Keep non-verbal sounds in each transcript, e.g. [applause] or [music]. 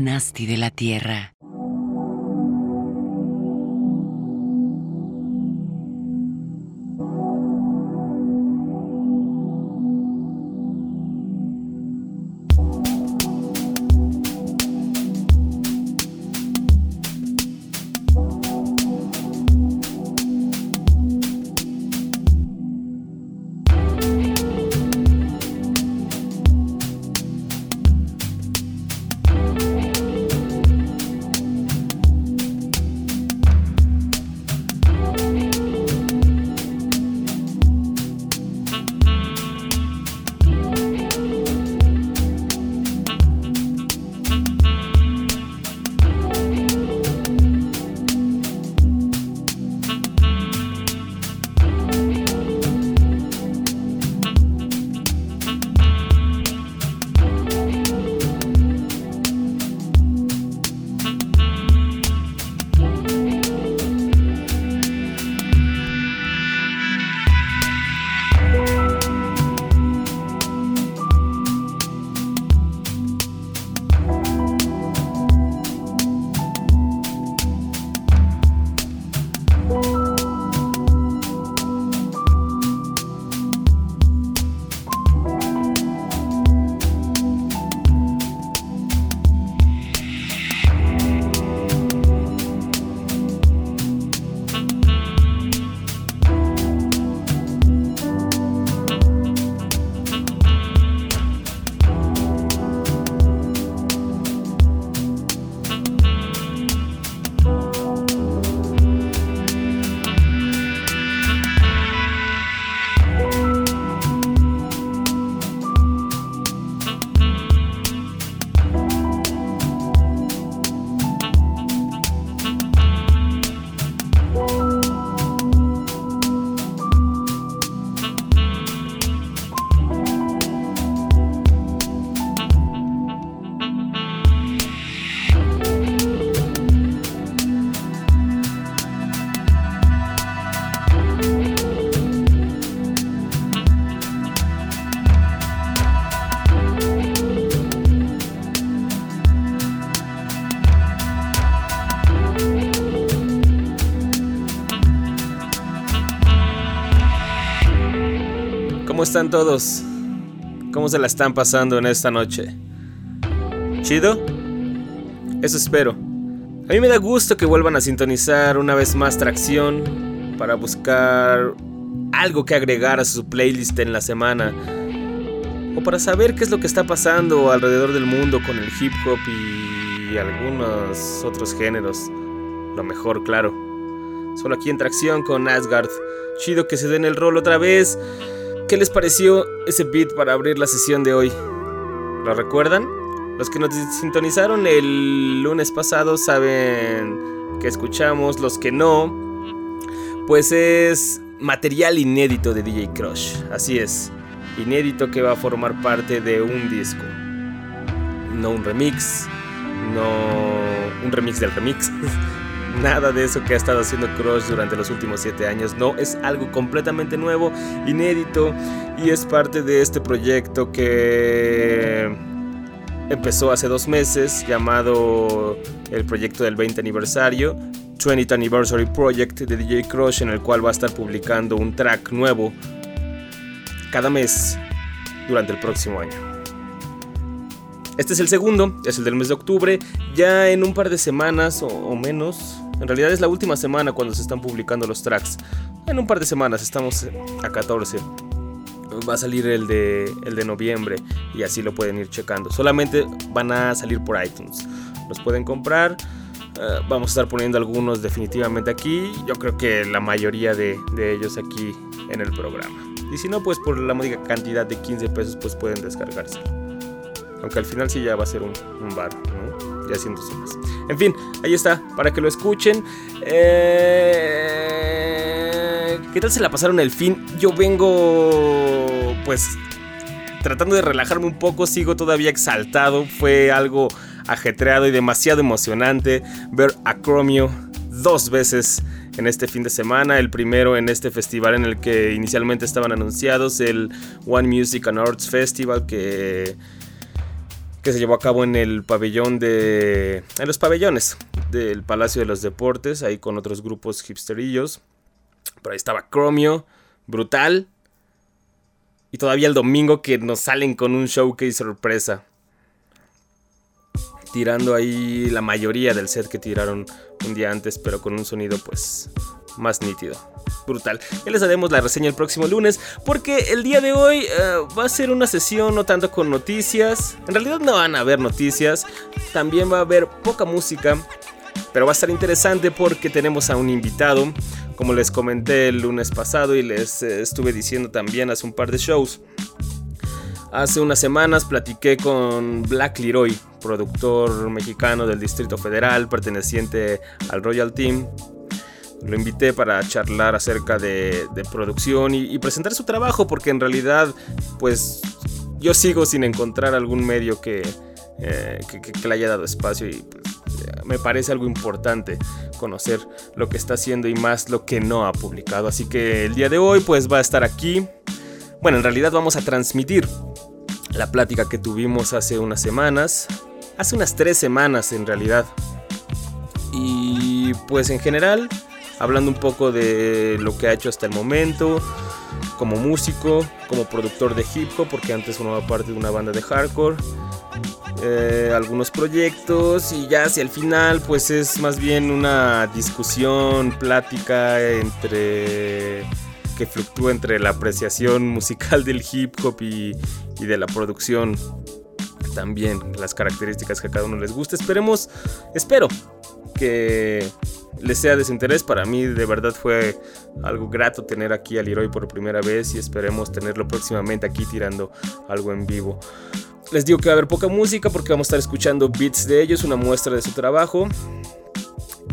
Nasty de la Tierra. Están todos? ¿Cómo se la están pasando en esta noche? ¿Chido? Eso espero. A mí me da gusto que vuelvan a sintonizar una vez más Tracción para buscar algo que agregar a su playlist en la semana. O para saber qué es lo que está pasando alrededor del mundo con el hip hop y algunos otros géneros. Lo mejor, claro. Solo aquí en Tracción con Asgard. Chido que se den el rol otra vez. ¿Qué les pareció ese beat para abrir la sesión de hoy? ¿Lo recuerdan? Los que nos sintonizaron el lunes pasado saben que escuchamos, los que no, pues es material inédito de DJ Crush. Así es, inédito que va a formar parte de un disco. No un remix, no un remix del remix. [laughs] nada de eso que ha estado haciendo Crush durante los últimos 7 años. No, es algo completamente nuevo, inédito y es parte de este proyecto que empezó hace dos meses llamado el proyecto del 20 aniversario. 20th Anniversary Project de DJ Crush en el cual va a estar publicando un track nuevo cada mes durante el próximo año. Este es el segundo, es el del mes de octubre. Ya en un par de semanas o, menos, en realidad es la última semana cuando se están publicando los tracks. En un par de semanas, estamos a 14. Va a salir el de, el de noviembre y así lo pueden ir checando. Solamente van a salir por iTunes. Los pueden comprar. Eh, vamos a estar poniendo algunos definitivamente aquí. Yo creo que la mayoría de, de, ellos aquí en el programa. Y si no, pues por la módica cantidad de 15 pesos, pues pueden descargarse. Aunque al final sí ya va a ser un, bar, ¿no? ya haciendo sumas. En fin, ahí está, para que lo escuchen. Eh, ¿Qué tal se la pasaron el fin? Yo vengo, pues, tratando de relajarme un poco, sigo todavía exaltado. Fue algo ajetreado y demasiado emocionante ver a Chromio dos veces en este fin de semana. El primero en este festival en el que inicialmente estaban anunciados, el One Music and Arts Festival, que que se llevó a cabo en el pabellón de... en los pabellones del Palacio de los Deportes, ahí con otros grupos hipsterillos. Por ahí estaba Chromio, brutal. Y todavía el domingo que nos salen con un showcase sorpresa. Tirando ahí la mayoría del set que tiraron un día antes, pero con un sonido pues más nítido. Brutal. Ya les haremos la reseña el próximo lunes, porque el día de hoy eh, va a ser una sesión no tanto con noticias. En realidad no van a haber noticias, también va a haber poca música, pero va a estar interesante porque tenemos a un invitado, como les comenté el lunes pasado y les eh, estuve diciendo también hace un par de shows. Hace unas semanas platiqué con Black Leroy, productor mexicano del Distrito Federal, perteneciente al Royal Team. Lo invité para charlar acerca de, producción y, presentar su trabajo, porque en realidad, pues yo sigo sin encontrar algún medio que, eh, le haya dado espacio y pues, me parece algo importante conocer lo que está haciendo y más lo que no ha publicado. Así que el día de hoy, pues va a estar aquí. Bueno, en realidad vamos a transmitir la plática que tuvimos hace unas semanas, hace unas tres semanas en realidad. Y pues en general, hablando un poco de lo que ha hecho hasta el momento, como músico, como productor de hip hop, porque antes formaba parte de una banda de hardcore. Eh, algunos proyectos y ya hacia el final pues es más bien una discusión, plática entre que fluctúa entre la apreciación musical del hip hop y, de la producción también las características que a cada uno les gusta. Esperemos, espero que les sea de su interés. Para mí de verdad fue algo grato tener aquí a Leroy por primera vez y esperemos tenerlo próximamente aquí tirando algo en vivo. Les digo que va a haber poca música porque vamos a estar escuchando beats de ellos, una muestra de su trabajo.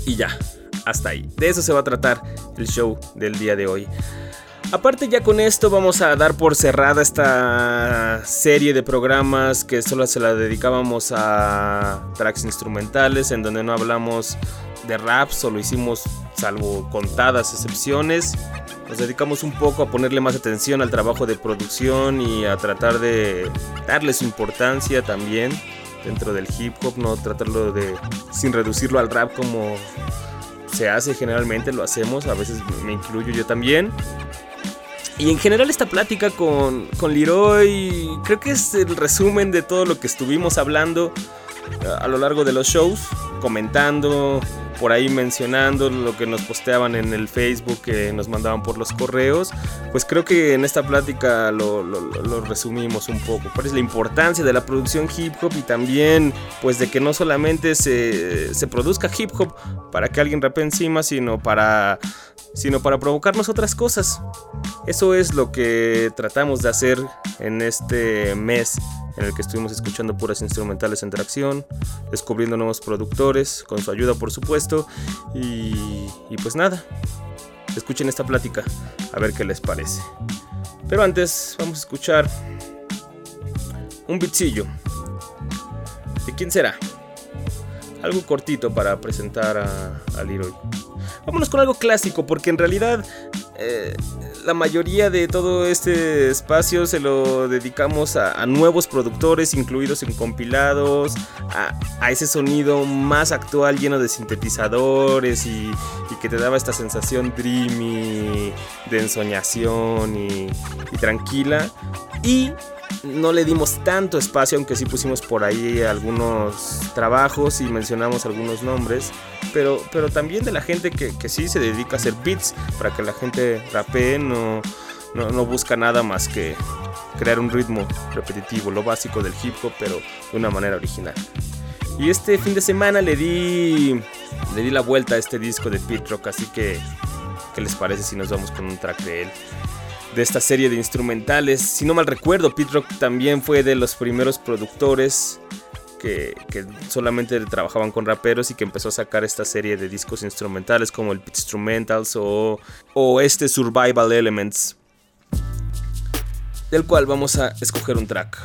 Y ya, hasta ahí. De eso se va a tratar el show del día de hoy. Aparte ya con esto vamos a dar por cerrada esta serie de programas que solo se la dedicábamos a tracks instrumentales en donde no hablamos de rap, solo hicimos salvo contadas excepciones. Nos dedicamos un poco a ponerle más atención al trabajo de producción y a tratar de darle su importancia también dentro del hip hop, no tratarlo de sin reducirlo al rap como se hace generalmente, lo hacemos, a veces me incluyo yo también. Y en general esta plática con, con Leroy creo que es el resumen de todo lo que estuvimos hablando eh, a lo largo de los shows, comentando, por ahí mencionando lo que nos posteaban en el Facebook, que nos mandaban por los correos, pues creo que en esta plática lo, lo, resumimos un poco. ¿Cuál es la importancia de la producción hip hop y también pues de que no solamente se, se produzca hip hop para que alguien rape encima, sino para sino para provocarnos otras cosas. Eso es lo que tratamos de hacer en este mes en el que estuvimos escuchando puras instrumentales en tracción, descubriendo nuevos productores, con su ayuda por supuesto, y, pues nada, escuchen esta plática, a ver qué les parece. Pero antes vamos a escuchar un bitzillo. ¿De quién será? Algo cortito para presentar a, a Leroy. Vámonos con algo clásico, porque en realidad eh, la mayoría de todo este espacio se lo dedicamos a, nuevos productores incluidos en compilados, a, ese sonido más actual lleno de sintetizadores y, que te daba esta sensación dreamy, de ensoñación y, y tranquila. Y no le dimos tanto espacio, aunque sí pusimos por ahí algunos trabajos y mencionamos algunos nombres, pero, pero también de la gente que, que sí se dedica a hacer beats para que la gente rapee, no, no, busca nada más que crear un ritmo repetitivo, lo básico del hip hop, pero de una manera original. Y este fin de semana le di, le di la vuelta a este disco de Pit Rock, así que, ¿qué les parece si nos vamos con un track de él? De esta serie de instrumentales. Si no mal recuerdo, Pete Rock también fue de los primeros productores que, solamente trabajaban con raperos y que empezó a sacar esta serie de discos instrumentales como el Pit Instrumentals o, o este Survival Elements, del cual vamos a escoger un track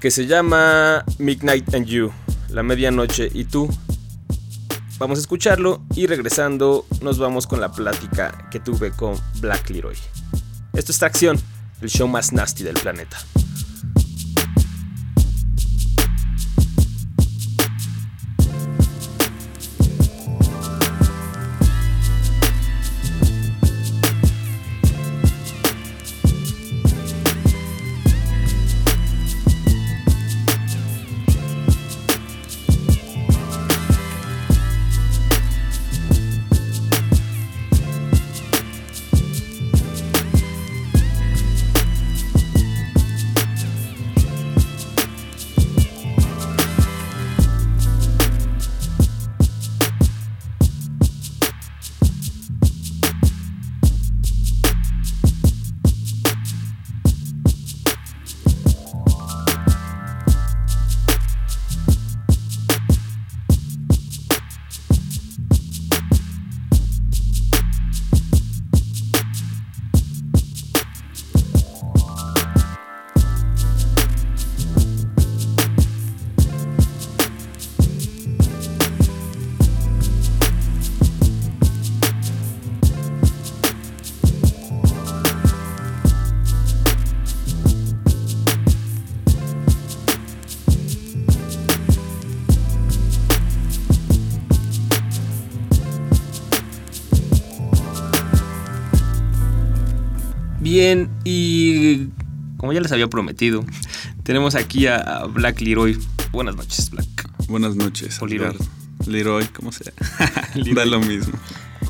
que se llama Midnight and You, la medianoche y tú. Vamos a escucharlo y regresando nos vamos con la plática que tuve con Black Leroy. Esto es Tracción, el show más nasty del planeta. Les había prometido, tenemos aquí a Black Leroy. Buenas noches, Black. Buenas noches. O Leroy. Leroy, como sea. [laughs] da lo mismo.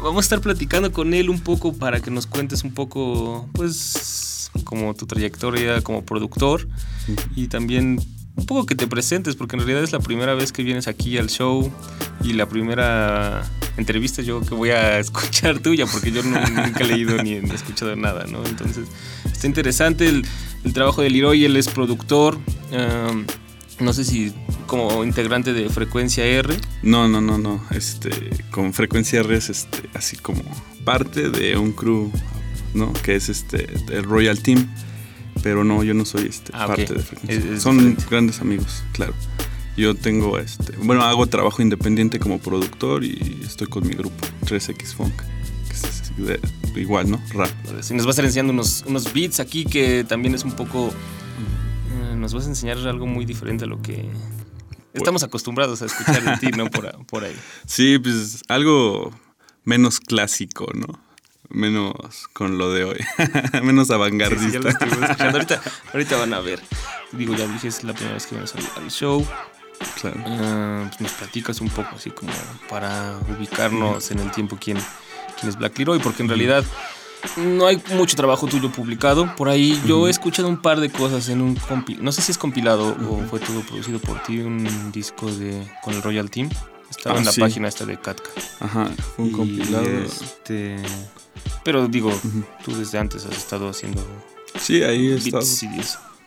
Vamos a estar platicando con él un poco para que nos cuentes un poco, pues, como tu trayectoria como productor y también un poco que te presentes, porque en realidad es la primera vez que vienes aquí al show y la primera entrevista yo que voy a [laughs] escuchar tuya, porque yo nunca he leído ni he escuchado nada, ¿no? Entonces, está interesante el, trabajo de Leroy, él es productor. no sé si como integrante de Frecuencia R. No, no, no, no. Este, con Frecuencia R es este, así como parte de un crew, ¿no? Que es este, el Royal Team pero no, yo no soy este, ah, parte de frecuencia. Son grandes amigos, claro. Yo tengo, este, bueno, hago trabajo independiente como productor y estoy con mi grupo, 3X Funk. Que es igual, ¿no? Rap. Si nos vas a estar enseñando unos, unos beats aquí que también es un poco... Eh, nos vas a enseñar algo muy diferente a lo que estamos acostumbrados a escuchar de ti, ¿no? Por, por ahí. [laughs] Sí, pues algo menos clásico, ¿no? menos con lo de hoy, [laughs] menos avangardista. [laughs] ahorita, van a ver. Digo, ya dije, es la primera vez que vamos al show. Claro. Ah, pues nos platicas un poco así como para ubicarnos en el tiempo quién, quién es Black Leroy, porque en realidad no hay mucho trabajo tuyo publicado. Por ahí yo he escuchado un par de cosas en un compilado. No sé si es compilado o fue todo producido por ti, un disco de con el Royal Team. Estaba ah, en la página esta de Katka. Ajá, fue un compilado. Este, pero digo, tú desde antes has estado haciendo. Sí, ahí he estado.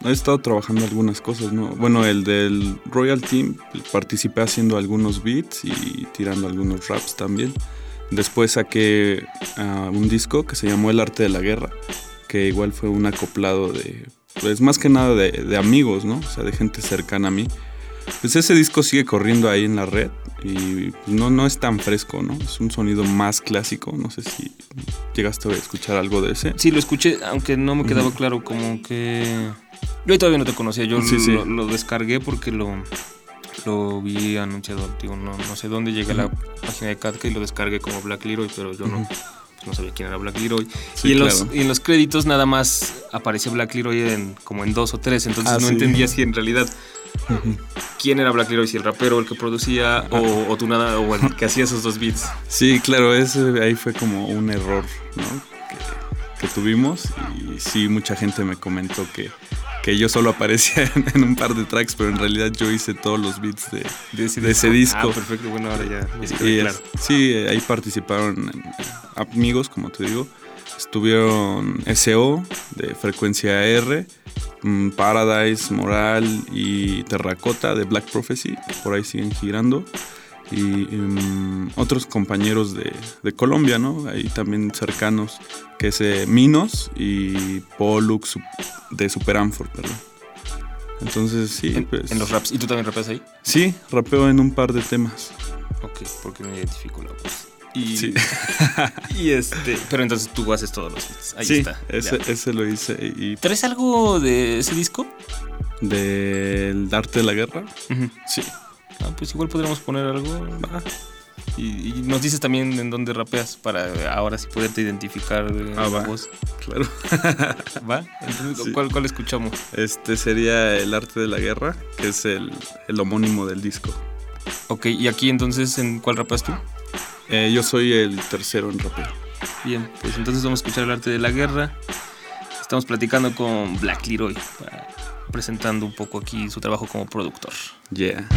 He estado trabajando algunas cosas, ¿no? Bueno, el del Royal Team participé haciendo algunos beats y tirando algunos raps también. Después saqué ah, un disco que se llamó El Arte de la Guerra, que igual fue un acoplado de, pues más que nada de, de amigos, ¿no? O sea, de gente cercana a mí. Pues ese disco sigue corriendo ahí en la red y no, no es tan fresco, ¿no? Es un sonido más clásico. No sé si llegaste a escuchar algo de ese. Sí, lo escuché, aunque no me quedaba claro como que... Yo todavía no te conocía, yo lo, descargué porque lo, lo vi anunciado, digo, no, no sé dónde llegué a la página de Katka y lo descargué como Black Leroy, pero yo no, no sabía quién era Black Leroy. y, en los, y, en los, créditos nada más aparecía Black Leroy en, como en dos o tres, entonces ah, no entendía si en realidad quién era Black Leroy, si el rapero, el que producía o, tú nada, o el que hacía esos dos beats. Sí, claro, ese ahí fue como un error que, tuvimos y sí, mucha gente me comentó que, que yo solo aparecía [laughs] en, un par de tracks, pero en realidad yo hice todos los beats de, ese, disco. Ah, perfecto, bueno, ahora ya. Sí, ahí participaron amigos, como te digo. Estuvieron SO de frecuencia R, mm, Paradise, Moral y Terracota de Black Prophecy, por ahí siguen girando. Y mm, otros compañeros de, Colombia, ¿no? Ahí también cercanos, que es eh, Minos y Pollux de Super Amfort, ¿verdad? Entonces, sí. En, pues, en, los raps. ¿Y tú también rapeas ahí? Sí, rapeo en un par de temas. Ok, porque me identifico la voz. Y, sí. [laughs] y este, pero entonces tú haces todos los beats. Ahí sí, está. Ese, ese, lo hice. Y, ¿Traes algo de ese disco? ¿Del arte de la guerra? Sí. Ah, pues igual podríamos poner algo. Y, nos dices también en dónde rapeas para ahora sí poderte identificar ah, va. voz. Claro. ¿Va? [laughs] Entonces, ¿cuál, ¿cuál, escuchamos? Este sería El Arte de la Guerra, que es el, el homónimo del disco. Ok, y aquí entonces, ¿en cuál rapeas tú? Eh, yo soy el tercero en rapero. Bien, pues entonces vamos a escuchar el arte de la guerra. Estamos platicando con Black Leroy, presentando un poco aquí su trabajo como productor. Yeah.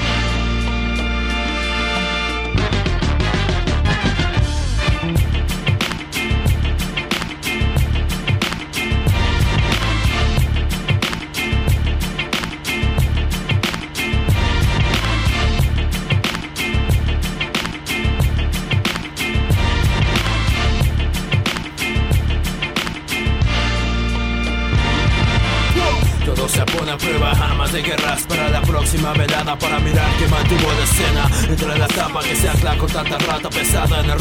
Próxima velada Para mirar que mantuvo de escena Entre la tapa que se ancla con tanta rata pesada En el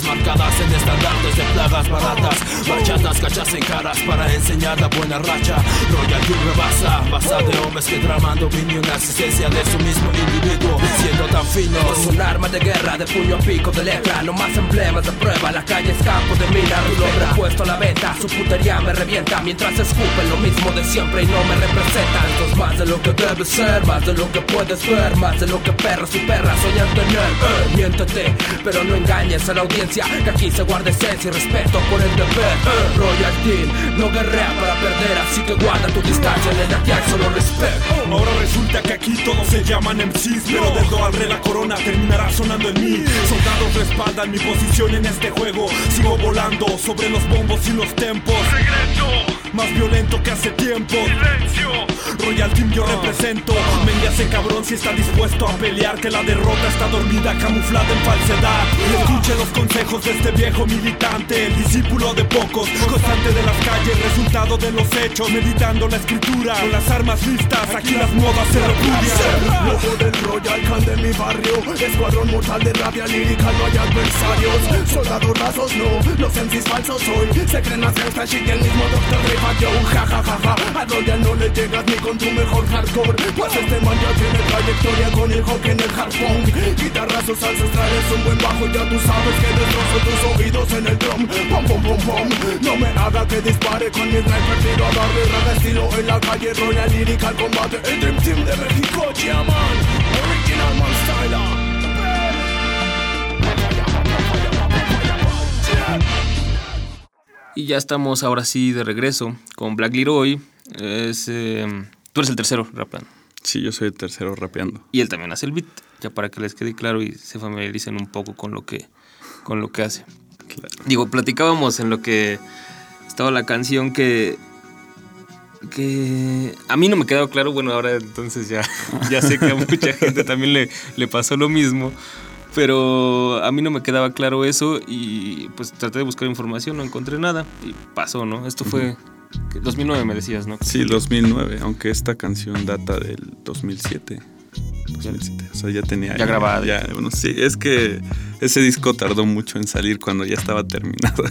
marcadas en estandartes de plagas baratas. Bachatas, cachas en caras para enseñar la buena racha. Royal King rebasa, basa de hombres que tramando vino una existencia de su mismo individuo. Siendo tan fino, es un arma de guerra, de puño a pico de letra. No más emblemas de prueba, la calle es campo de mina. Lo puesto a la venta, su putería me revienta. Mientras escupen lo mismo de siempre y no me representan. Esto es más de lo que debe ser, más de lo que puedes ver, más de lo que perros y perras soñan tener. Eh, miéntete, pero no engañes a la audiencia, que aquí se guarda esencia y respeto por el deber. Eh, Royal Team, no guerrea para perder, así que guarda tu distancia, el de solo respeto. Ahora resulta que aquí todos se llaman MCs, pero del do al re la corona terminará sonando en mí. Soldados respaldan mi posición en este juego, sigo volando sobre los bombos y los tempos. Más violento que hace tiempo. Royal Team yo represento. Mendy hace cabrón si está dispuesto a pelear. Que la derrota está dormida, camuflada en falsedad. Y escuche los consejos de este viejo militante. El discípulo de pocos, constante de las calles, resultado de los hechos. Meditando la escritura, con las armas listas. Aquí las modas se repudian. Loco del Royal Can de mi barrio. Escuadrón mortal de rabia lírica, no hay adversarios. Soldados rasos, no. Los MCs falsos hoy. Se creen gangsta shit que el mismo Doctor Joe. Ja, ja. A Royal no le llegas ni con tu mejor hardcore. Pues este man ya tiene trayectoria con el hockey en el hard punk Guitarrazos ancestrales, un buen bajo Ya tú sabes que destrozo tus oídos en el drum. Pom, pom, pom, pom. No me haga que dispare con mi sniper Tiro a darle raga estilo en la calle Royal lírica al combate. El Dream Team de México, yeah man Y ya estamos ahora sí de regreso con Black Leroy. Es, eh, tú eres el tercero rapeando. Sí, yo soy el tercero rapeando. Y él también hace el beat, ya para que les quede claro y se familiaricen un poco con lo que, con lo que hace. Digo, platicábamos en lo que estaba la canción que que a mí no me quedaba claro, bueno, ahora entonces ya, [laughs] ya sé que a mucha gente también le, le pasó lo mismo, pero a mí no me quedaba claro eso y pues traté de buscar información, no encontré nada y pasó, ¿no? Esto fue 2009 me decías, ¿no? Sí, 2009, aunque esta canción data del 2007. 2007. O sea, ya tenía. Ya grabada. Ya, bueno, sí, es que ese disco tardó mucho en salir cuando ya estaba terminado.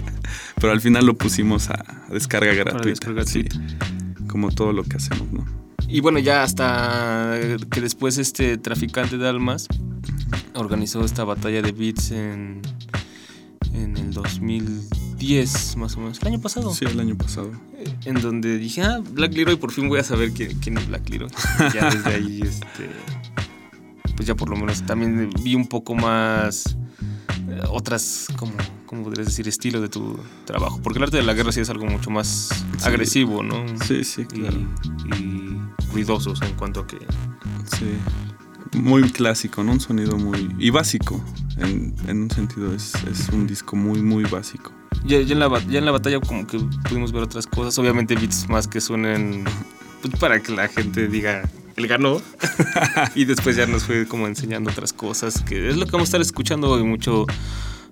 [laughs] Pero al final lo pusimos a descarga gratuita. sí, como todo lo que hacemos, ¿no? Y bueno, ya hasta que después este traficante de almas organizó esta batalla de beats en, en el 2010, más o menos. El año pasado. Sí, el año pasado. Eh, en donde dije, ah, Black Leroy, por fin voy a saber quién, quién es Black Leroy. [laughs] ya desde ahí, este. Pues ya por lo menos también vi un poco más. Eh, otras, como, ¿cómo podrías decir? Estilo de tu trabajo. Porque el arte de la guerra sí es algo mucho más agresivo, ¿no? Sí, sí, claro. Y, y ruidosos en cuanto a que. Sí muy clásico, ¿no? Un sonido muy... y básico, en, un sentido es, un disco muy, muy básico. Ya, en la, ya en la batalla como que pudimos ver otras cosas, obviamente beats más que suenen pues, para que la gente diga, él ganó. [laughs] y después ya nos fue como enseñando otras cosas, que es lo que vamos a estar escuchando hoy mucho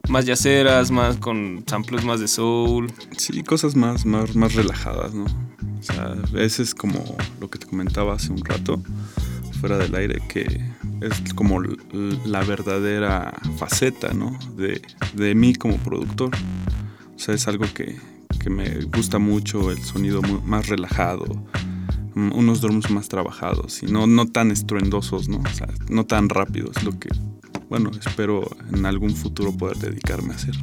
más yaceras, más con samples más de soul. Sí, cosas más, más, más relajadas, ¿no? O sea, a veces como lo que te comentaba hace un rato, fuera del aire que es como la verdadera faceta ¿no? de, de, mí como productor. O sea, es algo que, que me gusta mucho, el sonido más relajado, unos drums más trabajados y no, no tan estruendosos, ¿no? O sea, no tan rápidos, lo que, bueno, espero en algún futuro poder dedicarme a hacer.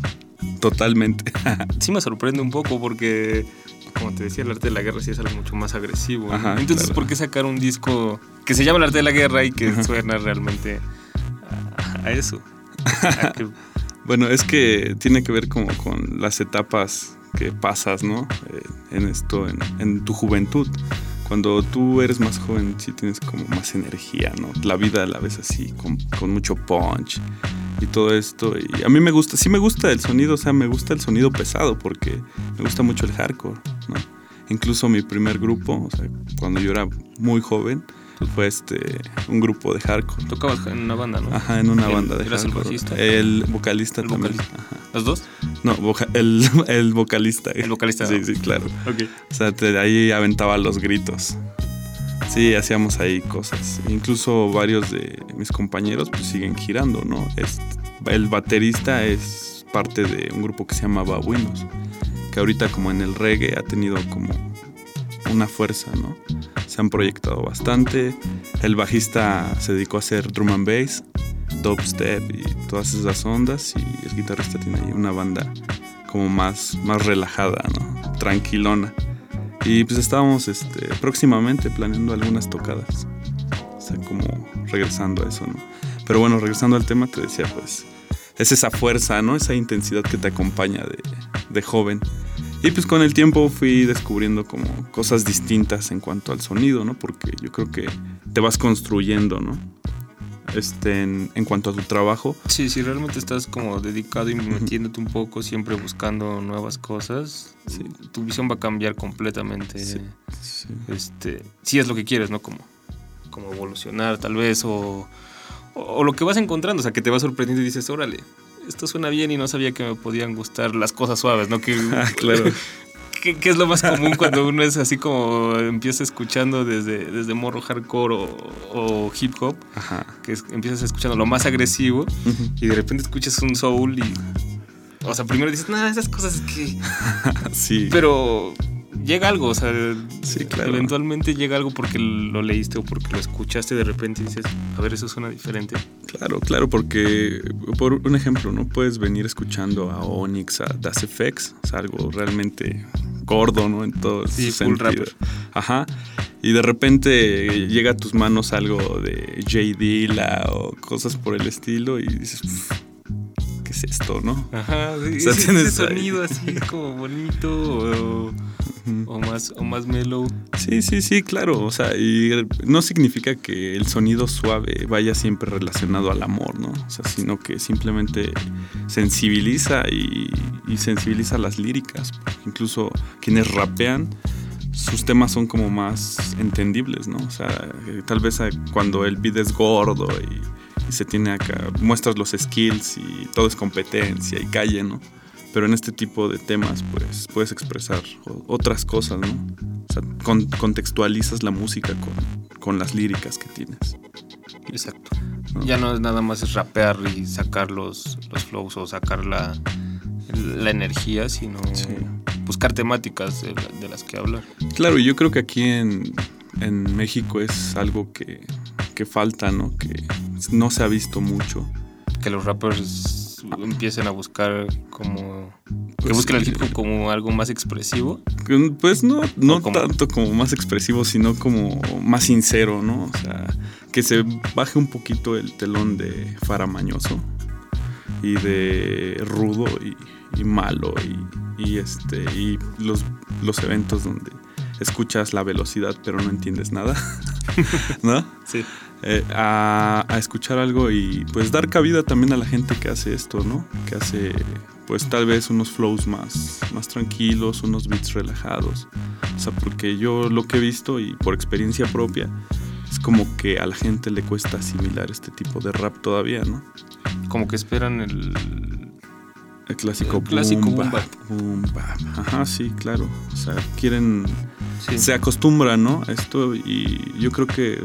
Totalmente. [laughs] sí me sorprende un poco porque como te decía, el arte de la guerra sí es algo mucho más agresivo. Entonces, ¿por qué sacar un disco que se llama el arte de la guerra y que suena realmente a, eso? [laughs] bueno, es que tiene que ver como con las etapas que pasas, ¿no? Eh, en esto, en, tu juventud. Cuando tú eres más joven, sí tienes como más energía, ¿no? La vida la ves así, con, con mucho punch y todo esto. Y a mí me gusta, sí me gusta el sonido, o sea, me gusta el sonido pesado porque me gusta mucho el hardcore, ¿no? Incluso mi primer grupo, o sea, cuando yo era muy joven, fue este un grupo de hardcore. Tocabas en una banda, ¿no? Ajá, en una banda de ¿Eras hardcore. el bajista? El vocalista también. ¿Los dos? No, el, [laughs] el, vocalista. El vocalista. Sí, sí, claro. Ok. O sea, ahí aventaba los gritos. Sí, hacíamos ahí cosas. Incluso varios de mis compañeros pues siguen girando, ¿no? el baterista es parte de un grupo que se llamaba Windows, que ahorita como en el reggae ha tenido como una fuerza, ¿no? Se han proyectado bastante. El bajista se dedicó a hacer drum and bass, dubstep y todas esas ondas y el guitarrista tiene ahí una banda como más, más relajada, ¿no? Tranquilona. Y pues estábamos este, próximamente planeando algunas tocadas. O sea, como regresando a eso, ¿no? Pero bueno, regresando al tema, te decía, pues, es esa fuerza, ¿no? Esa intensidad que te acompaña de, de joven. Y pues con el tiempo fui descubriendo como cosas distintas en cuanto al sonido, ¿no? Porque yo creo que te vas construyendo, ¿no? Este, en, en cuanto a tu trabajo. Sí, si realmente estás como dedicado y metiéndote un poco, siempre buscando nuevas cosas, tu visión va a cambiar completamente. Sí, sí. Este, si es lo que quieres, ¿no? Como, como evolucionar tal vez o, o, o lo que vas encontrando, o sea, que te va sorprendiendo y dices, órale, esto suena bien y no sabía que me podían gustar las cosas suaves, ¿no? Que, [laughs] Ah, claro. [laughs] que es lo más común cuando uno es así como empieza escuchando desde, desde morro hardcore o, o hip hop, Ajá. que es- empiezas escuchando lo más agresivo y de repente escuchas un soul y... O sea, primero dices, no, esas cosas es que... [laughs] Sí. Pero llega algo, o sea, Sí, claro. eventualmente llega algo porque lo leíste o porque lo escuchaste de repente y dices, a ver, eso suena diferente. Claro, claro, porque por un ejemplo, ¿no? Puedes venir escuchando a Onyx, a Das FX, o sea, algo realmente gordo, ¿no? En todo Sí, full rapper. Ajá. Y de repente llega a tus manos algo de J. Dilla o cosas por el estilo y dices, "Uf, ¿qué es esto, no? Ajá, sí, O sea, [laughs] ese- ahí- sonido así como bonito o, o más, o más mellow. Sí, sí, sí, claro. O sea, y no significa que el sonido suave vaya siempre relacionado al amor, ¿no? O sea, sino que simplemente sensibiliza y, y sensibiliza las líricas. Incluso quienes rapean, sus temas son como más entendibles, ¿no? O sea, eh, tal vez eh, cuando el beat es gordo y, y se tiene acá, muestras los skills y todo es competencia y calle, ¿no? Pero en este tipo de temas, pues puedes expresar otras cosas, ¿no? O sea, con- contextualizas la música con, con las líricas que tienes. Exacto. ¿no? Ya no es nada más es rapear y sacar los, los flows o sacar la, la energía, sino Sí. buscar temáticas de, de las que hablar. Claro, y yo creo que aquí en, en México es algo que, que falta, ¿no? Que no se ha visto mucho. Que los rappers empiecen a buscar como... Que Pues busquen el hip hop como algo más expresivo. Pues no, no tanto como más expresivo, sino como más sincero, ¿no? O sea, que se baje un poquito el telón de faramañoso y de rudo y, y malo y, y este y los, los eventos donde escuchas la velocidad pero no entiendes nada, [laughs] ¿no? Sí. Eh, a, a escuchar algo y pues dar cabida también a la gente que hace esto, ¿no? Que hace pues tal vez unos flows más, más tranquilos, unos beats relajados. O sea, porque yo lo que he visto y por experiencia propia es como que a la gente le cuesta asimilar este tipo de rap todavía, ¿no? Como que esperan el... El clásico, El clásico boom, boom. Ajá, sí, claro. O sea, quieren Sí. se acostumbra, ¿no? A esto y yo creo que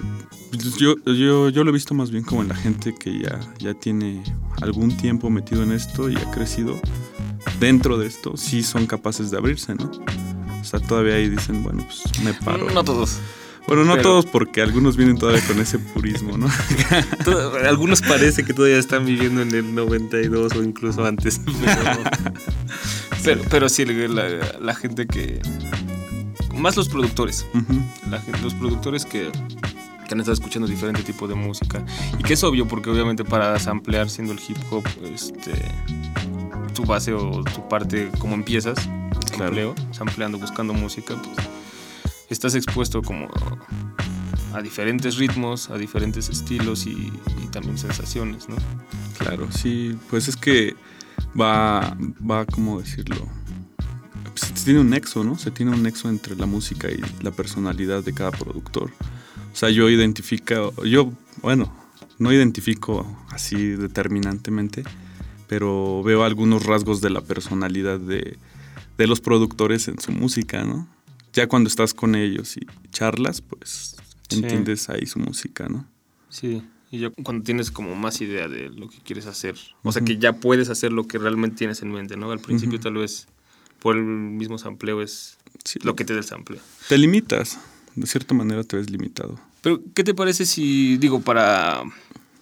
yo, yo, yo lo he visto más bien como en la gente que ya, ya tiene algún tiempo metido en esto y ha crecido dentro de esto, sí son capaces de abrirse, ¿no? O sea, todavía ahí dicen, bueno, pues me paro. No todos. Bueno, no pero- todos porque algunos vienen todavía con ese purismo, ¿no? [laughs] Algunos parece que todavía están viviendo en el 92 o incluso antes. [laughs] Pero, pero, pero sí, la, la gente que... Más los productores. La los productores que han estado escuchando diferente tipo de música. Y que es obvio porque obviamente para samplear siendo el hip hop, este, tu base o tu parte, como empiezas, el Claro. sampleo, sampleando, buscando música, pues estás expuesto como a diferentes ritmos, a diferentes estilos y, y también sensaciones, ¿no? Claro, sí, pues es que va, va, ¿cómo decirlo? Pues se tiene un nexo, ¿no? Se tiene un nexo entre la música y la personalidad de cada productor. O sea, yo identifico, yo, bueno, no identifico así determinantemente, pero veo algunos rasgos de la personalidad de, de los productores en su música, ¿no? Ya cuando estás con ellos y charlas, pues Sí. entiendes ahí su música, ¿no? Sí. Y ya cuando tienes como más idea de lo que quieres hacer, o sea, que ya puedes hacer lo que realmente tienes en mente, ¿no? Al principio tal vez por el mismo sampleo es lo que te da el sampleo. Te limitas, de cierta manera te ves limitado. Pero, ¿qué te parece si, digo, para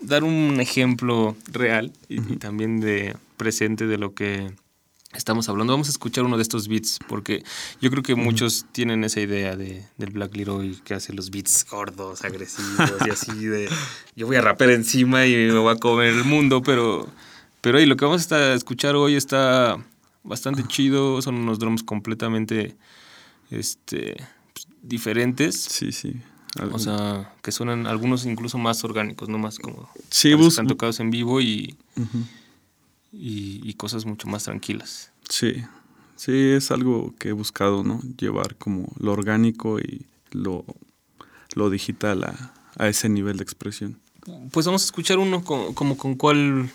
dar un ejemplo real y, también de presente de lo que estamos hablando. Vamos a escuchar uno de estos beats porque yo creo que muchos tienen esa idea de, del Black Leroy que hace los beats gordos, agresivos y así de yo voy a rapear encima y me voy a comer el mundo, pero pero ahí lo que vamos a escuchar hoy está bastante chido, son unos drums completamente este diferentes. Sí, sí. O sea, que suenan algunos incluso más orgánicos, no más como sí, están tocados en vivo y, y, cosas mucho más tranquilas. Sí, sí, es algo que he buscado, ¿no? Llevar como lo orgánico y lo, lo digital a, a ese nivel de expresión. Pues vamos a escuchar uno como, con cuál...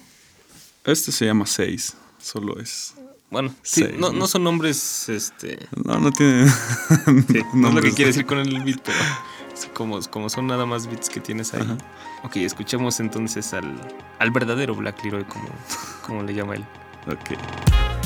Este se llama Seis, solo es... Bueno, sí, no, ¿no? son nombres, este... No, no tiene... [laughs] no es lo que quiere decir con el beat, pero como, como son nada más beats que tienes ahí. Ok, escuchemos entonces al, al verdadero Black Leroy, como, como le llama él. Ok.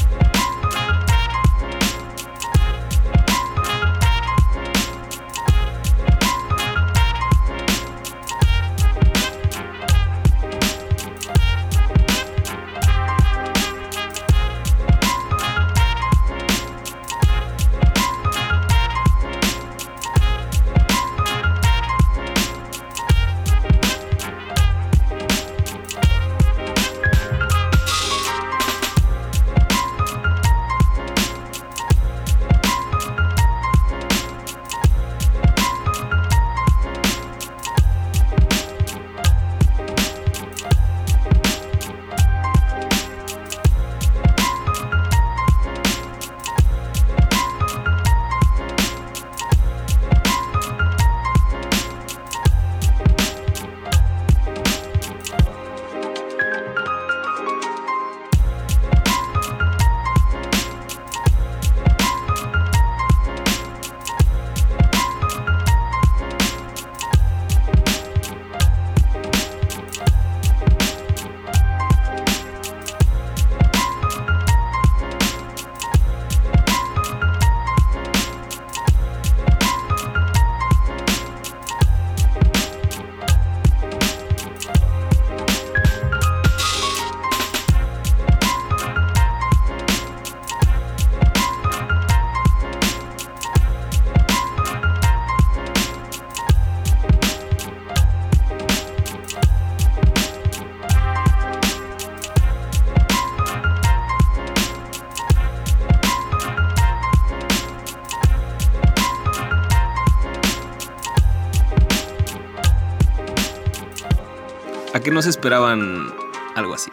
No se esperaban algo así.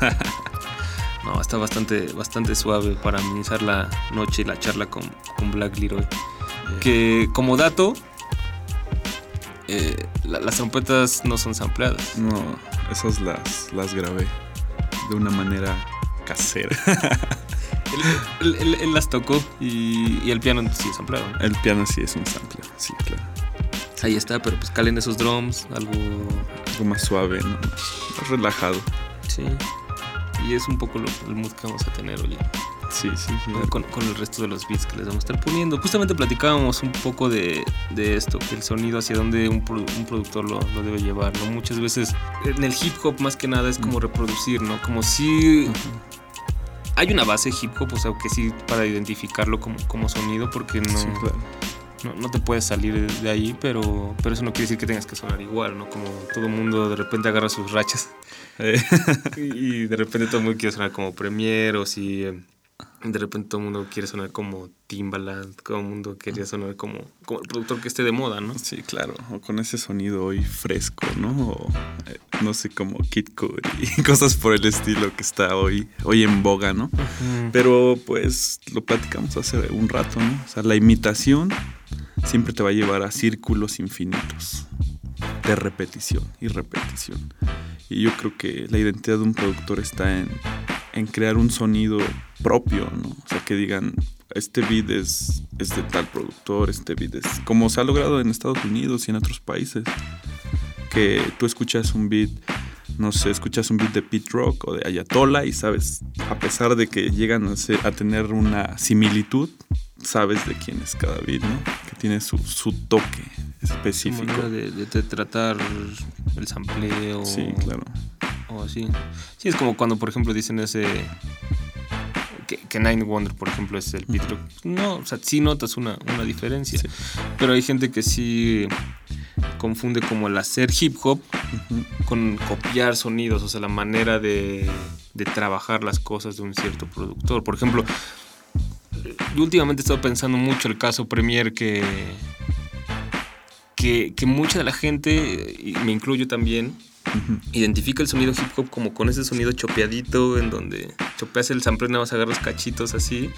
[laughs] no, está bastante, bastante suave para amenizar la noche y la charla con, con Black Leroy. Que como dato, eh, las trompetas no son sampleadas. No, esas las, las grabé de una manera casera. [laughs] él, las tocó y, el piano sí es ampliado. El piano sí es un sample, sí, claro. Ahí está, pero pues calen esos drums, algo más suave, más, relajado. Sí. Y es un poco el mood que vamos a tener hoy. Sí, sí, sí. Con, el resto de los beats que les vamos a estar poniendo. Justamente platicábamos un poco de, esto, que el sonido hacia dónde un, productor lo, debe llevar, ¿no? Muchas veces en el hip hop más que nada es como reproducir, ¿no? Como si... Hay una base hip hop, o sea, que sí para identificarlo como, como sonido, porque no no, no, te puedes salir de ahí, pero, pero eso no quiere decir que tengas que sonar igual, ¿no? Como todo mundo de repente agarra sus rachas [laughs] eh, y de repente todo el mundo quiere sonar como Premiere o si eh, de repente todo el mundo quiere sonar como Timbaland, todo el mundo quería sonar como, como el productor que esté de moda, ¿no? Sí, claro, o con ese sonido hoy fresco, ¿no? O, eh, no sé, como Kid Cudi [laughs] y cosas por el estilo que está hoy, hoy en boga, ¿no? Pero pues lo platicamos hace un rato, ¿no? O sea, la imitación siempre te va a llevar a círculos infinitos de repetición y repetición. Y yo creo que la identidad de un productor está en, crear un sonido propio, ¿no? O sea, que digan, este beat es, es, de tal productor, este beat es... Como se ha logrado en Estados Unidos y en otros países. que tú escuchas un beat, no sé, escuchas un beat de Pete Rock o de Ayatollah y sabes, a pesar de que llegan a, tener una similitud, sabes de quién es cada beat, ¿no? Que tiene su, toque específico. De, de, tratar el sampleo. Sí, claro. O así. Sí, es como cuando, por ejemplo, dicen ese que, Nine Wonder, por ejemplo, es el beat No, o sea, sí notas una, una diferencia. Pero hay gente que sí confunde como el hacer hip hop con copiar sonidos, o sea, la manera de, de, trabajar las cosas de un cierto productor. Por ejemplo, yo últimamente he estado pensando mucho el caso Premier que, que, que mucha de la gente, y me incluyo también, Identifica el sonido hip hop como con ese sonido chopeadito en donde chopeas el sample nada más agarras cachitos así.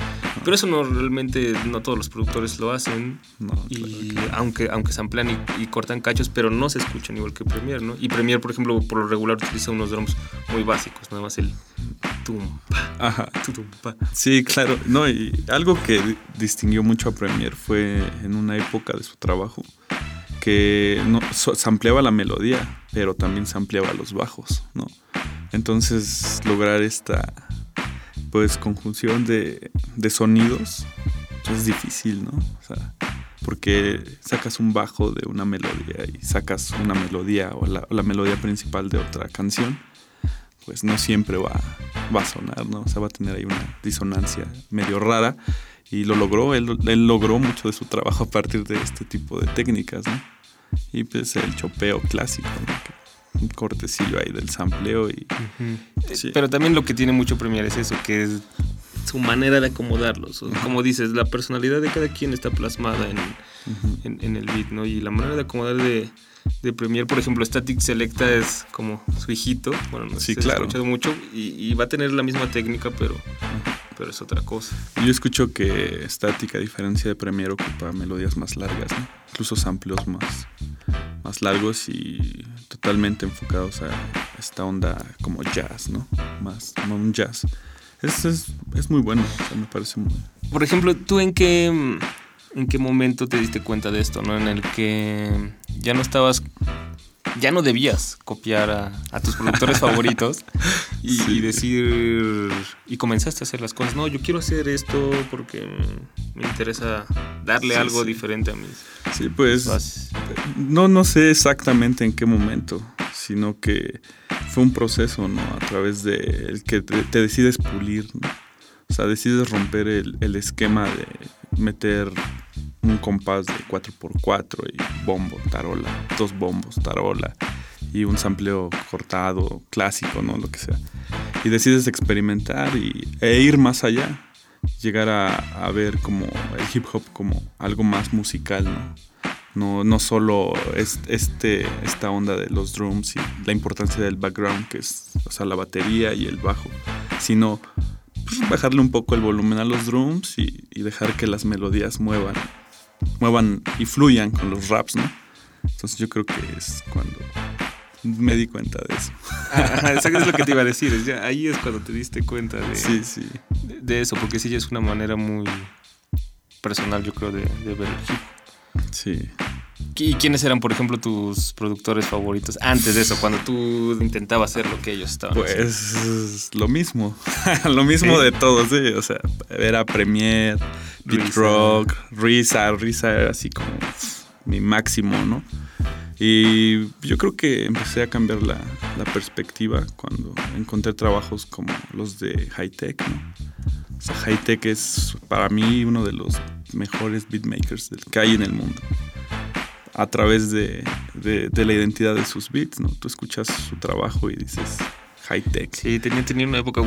Pero eso no realmente no todos los productores lo hacen. y aunque, aunque samplean y, cortan cachos, pero no se escuchan igual que Premiere, ¿no? Y Premiere, por ejemplo, por lo regular utiliza unos drums muy básicos, nada más el tumpa, Ajá. Sí, claro. No, y algo que distinguió mucho a Premiere fue en una época de su trabajo que no, ampliaba la melodía, pero también se ampliaba los bajos, ¿no? Entonces lograr esta pues conjunción de, de sonidos es difícil, ¿no? O sea, porque sacas un bajo de una melodía y sacas una melodía o la, la, melodía principal de otra canción, pues no siempre va, va a sonar, ¿no? O sea, va a tener ahí una disonancia medio rara y lo logró, él, logró mucho de su trabajo a partir de este tipo de técnicas, ¿no? Y pues el chopeo clásico, ¿no? un cortecillo ahí del sampleo y... Pero también lo que tiene mucho Premiere es eso, que es su manera de acomodarlos. Como dices, la personalidad de cada quien está plasmada en, en, el beat, ¿no? Y la manera de acomodar de, de Premiere, por ejemplo, Static Selecta es como su hijito. Bueno, no sí, claro. escuchado mucho y, va a tener la misma técnica, pero pero es otra cosa. Yo escucho que Static, a diferencia de Premiere, ocupa melodías más largas, ¿no? incluso samples más, más largos y totalmente enfocados a esta onda como jazz, ¿no? Más como un jazz. Es, es, es muy bueno, me parece muy... Por ejemplo, ¿tú en qué, en qué momento te diste cuenta de esto, ¿no? En el que ya no estabas ya no debías copiar a, tus productores [laughs] favoritos y, decir, y comenzaste a hacer las cosas, no, yo quiero hacer esto porque me interesa darle algo diferente a mí. Sí, pues no, no sé exactamente en qué momento, sino que fue un proceso, ¿no? A través de el que te, decides pulir, ¿no? O sea, decides romper el, el esquema de meter un compás de 4x4 y bombo, tarola, dos bombos, tarola y un sampleo cortado, clásico, ¿no? Lo que sea. Y decides experimentar y, e ir más allá, llegar a, ver como el hip hop como algo más musical, ¿no? No, no solo es, este, esta onda de los drums y la importancia del background, que es o sea, la batería y el bajo, sino pues, bajarle un poco el volumen a los drums y dejar que las melodías muevan muevan y fluyan con los raps, ¿no? Entonces yo creo que es cuando me di cuenta de eso. [laughs] eso es lo que te iba a decir. ahí es cuando te diste cuenta de, sí, sí. de, eso, porque sí ya es una manera muy personal, yo creo, de, ver el hip. Sí. ¿Y quiénes eran, por ejemplo, tus productores favoritos antes de eso, cuando tú intentabas hacer lo que ellos estaban pues, lo mismo. [laughs] lo mismo de todos, ¿eh? O sea, era Premier, Beat Rock, Risa. Risa era así como mi máximo, ¿no? Y yo creo que empecé a cambiar la, la perspectiva cuando encontré trabajos como los de High Tech, ¿no? O sea, High Tech es para mí uno de los mejores beatmakers que hay en el mundo a través de, de, la identidad de sus beats, ¿no? Tú escuchas su trabajo y dices high tech. Sí, tenía, tenía una época,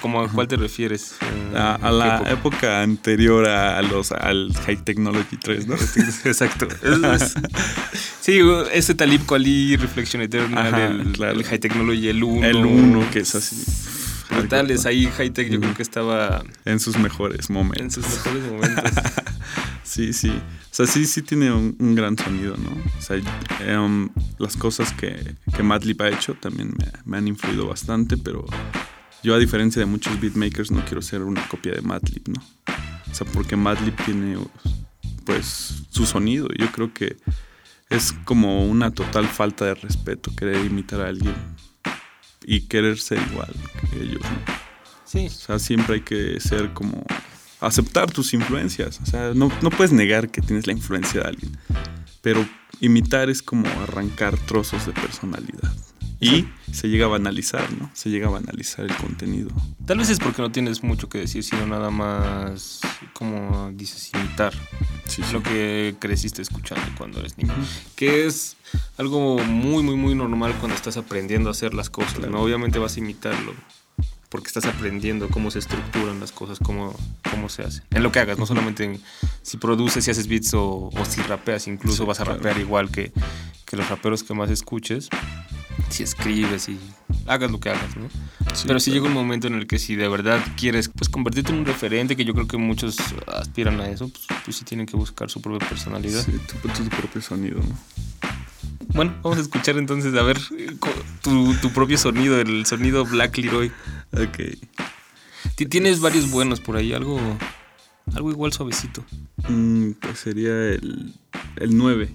como a cuál te refieres? A, la época? anterior a los, al High Technology 3, ¿no? [laughs] Exacto. sí, ese Talib Kweli, Reflection Eterna, el, High Technology, el 1. El 1, que es así. Brutales, ahí High Tech yo creo que estaba... En sus mejores momentos. En sus mejores momentos. [laughs] sí, sí. O sea, sí, sí tiene un, gran sonido, ¿no? O sea, em, las cosas que, que Madlib ha hecho también me, han influido bastante, pero yo a diferencia de muchos beatmakers no quiero ser una copia de Madlib, ¿no? O sea, porque Madlib tiene pues su sonido. Yo creo que es como una total falta de respeto querer imitar a alguien y querer ser igual que ellos. ¿no? Sí. O sea, siempre hay que ser como aceptar tus influencias. O sea, no, no puedes negar que tienes la influencia de alguien, pero imitar es como arrancar trozos de personalidad. Y se llega a banalizar, ¿no? Se llega a banalizar el contenido. Tal vez es porque no tienes mucho que decir, sino nada más, como dices, imitar Sí, sí. lo que creciste escuchando cuando eres niño. Que es algo muy, muy, muy normal cuando estás aprendiendo a hacer las cosas, ¿no? Obviamente vas a imitarlo porque estás aprendiendo cómo se estructuran las cosas, cómo, cómo se hace. En lo que hagas, no solamente en si produces, si haces beats o, o si rapeas, incluso Sí, vas a claro. rapear igual que, que los raperos que más escuches. Si escribes y hagas lo que hagas, ¿no? Sí, Pero sí claro. llega un momento en el que si de verdad quieres pues convertirte en un referente, que yo creo que muchos aspiran a eso, pues, pues sí tienen que buscar su propia personalidad. Sí, tu, tu propio sonido, ¿no? Bueno, vamos a escuchar entonces a ver tu, tu propio sonido, el sonido Black Leroy. Ok. Ti- Tienes varios buenos por ahí, algo, algo igual suavecito. Mm, pues sería el, el 9.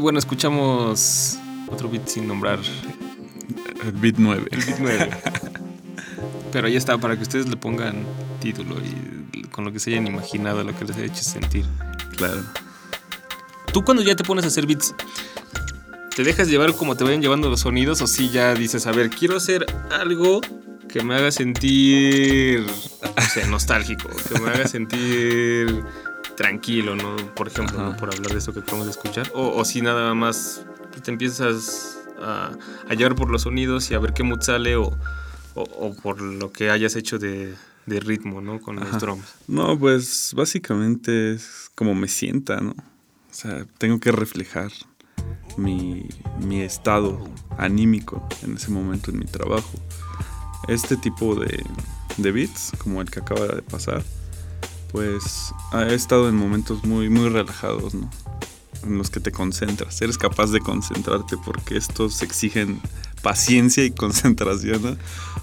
Bueno, escuchamos otro beat sin nombrar, El beat 9. el beat 9. [laughs] Pero ahí está, para que ustedes le pongan título y con lo que se hayan imaginado, lo que les haya hecho sentir. Claro. Tú cuando ya te pones a hacer beats, ¿te dejas llevar como te vayan llevando los sonidos o si ya dices, a ver, quiero hacer algo que me haga sentir, no sé, nostálgico, que me haga sentir tranquilo, ¿no? Por ejemplo. ¿no? por hablar de esto que acabamos de escuchar. O, o si nada más te empiezas a, a llevar por los sonidos y a ver qué mood sale o, o- o por lo que hayas hecho de, de ritmo, ¿no? Con los drums. No, pues básicamente es como me sienta, ¿no? O sea, tengo que reflejar mi, mi estado anímico en ese momento en mi trabajo. Este tipo de, de beats, como el que acaba de pasar, pues he estado en momentos muy, muy relajados, ¿no? En los que te concentras, eres capaz de concentrarte porque estos exigen paciencia y [laughs] concentración.